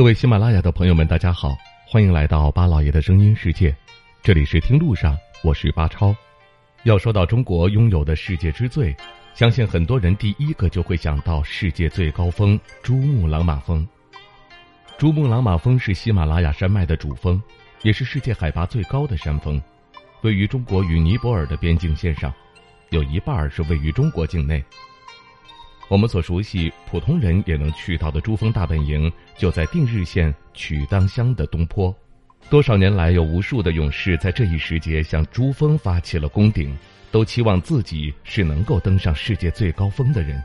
各位喜马拉雅的朋友们，大家好，欢迎来到巴老爷的声音世界，这里是听路上，我是巴超。要说到中国拥有的世界之最，相信很多人第一个就会想到世界最高峰珠穆朗玛峰。珠穆朗玛峰是喜马拉雅山脉的主峰，也是世界海拔最高的山峰，位于中国与尼泊尔的边境线上，有一半是位于中国境内。我们所熟悉、普通人也能去到的珠峰大本营，就在定日县曲当乡的东坡。多少年来，有无数的勇士在这一时节向珠峰发起了攻顶，都期望自己是能够登上世界最高峰的人。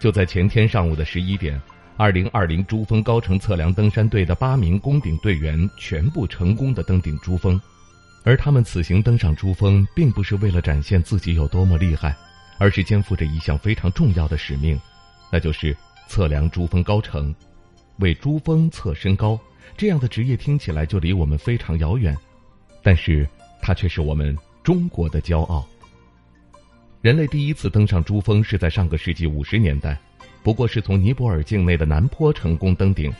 就在前天上午的十一点，二零二零珠峰高程测量登山队的八名攻顶队员全部成功的登顶珠峰，而他们此行登上珠峰，并不是为了展现自己有多么厉害。而是肩负着一项非常重要的使命，那就是测量珠峰高程，为珠峰测身高。这样的职业听起来就离我们非常遥远，但是它却是我们中国的骄傲。人类第一次登上珠峰是在上个世纪五十年代，不过是从尼泊尔境内的南坡成功登顶。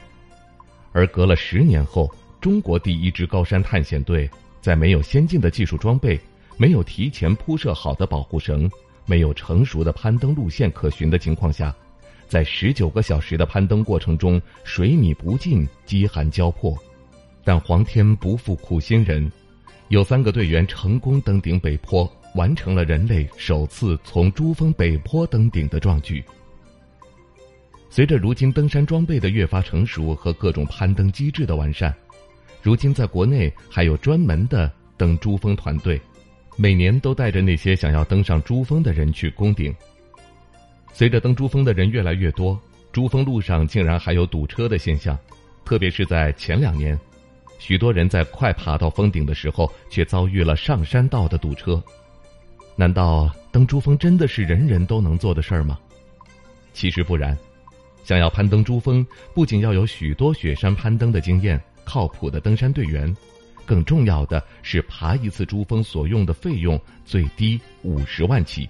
而隔了十年后，中国第一支高山探险队在没有先进的技术装备、没有提前铺设好的保护绳。没有成熟的攀登路线可循的情况下，在十九个小时的攀登过程中，水米不进，饥寒交迫，但皇天不负苦心人，有三个队员成功登顶北坡，完成了人类首次从珠峰北坡登顶的壮举。随着如今登山装备的越发成熟和各种攀登机制的完善，如今在国内还有专门的登珠峰团队。每年都带着那些想要登上珠峰的人去攻顶。随着登珠峰的人越来越多，珠峰路上竟然还有堵车的现象，特别是在前两年，许多人在快爬到峰顶的时候，却遭遇了上山道的堵车。难道登珠峰真的是人人都能做的事儿吗？其实不然，想要攀登珠峰，不仅要有许多雪山攀登的经验、靠谱的登山队员。更重要的是，爬一次珠峰所用的费用最低五十万起，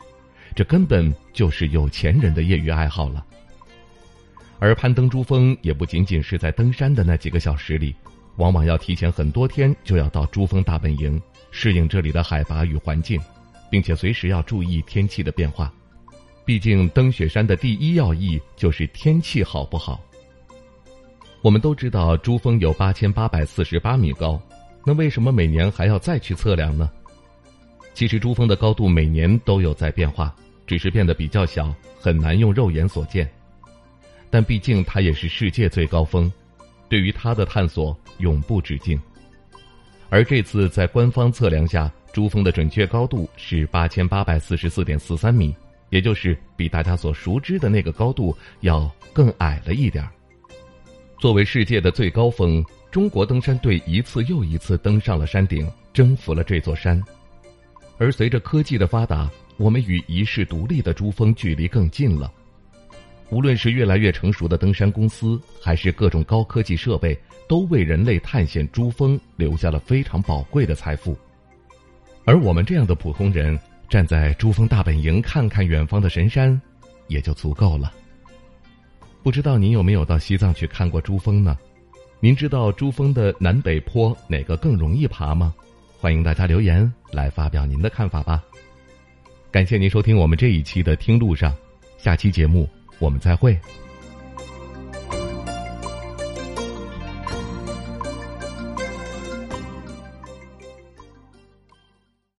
这根本就是有钱人的业余爱好了。而攀登珠峰也不仅仅是在登山的那几个小时里，往往要提前很多天就要到珠峰大本营，适应这里的海拔与环境，并且随时要注意天气的变化。毕竟登雪山的第一要义就是天气好不好。我们都知道，珠峰有八千八百四十八米高。那为什么每年还要再去测量呢？其实珠峰的高度每年都有在变化，只是变得比较小，很难用肉眼所见。但毕竟它也是世界最高峰，对于它的探索永不止境。而这次在官方测量下，珠峰的准确高度是八千八百四十四点四三米，也就是比大家所熟知的那个高度要更矮了一点作为世界的最高峰。中国登山队一次又一次登上了山顶，征服了这座山。而随着科技的发达，我们与遗世独立的珠峰距离更近了。无论是越来越成熟的登山公司，还是各种高科技设备，都为人类探险珠峰留下了非常宝贵的财富。而我们这样的普通人，站在珠峰大本营看看远方的神山，也就足够了。不知道您有没有到西藏去看过珠峰呢？您知道珠峰的南北坡哪个更容易爬吗？欢迎大家留言来发表您的看法吧。感谢您收听我们这一期的听路上，下期节目我们再会。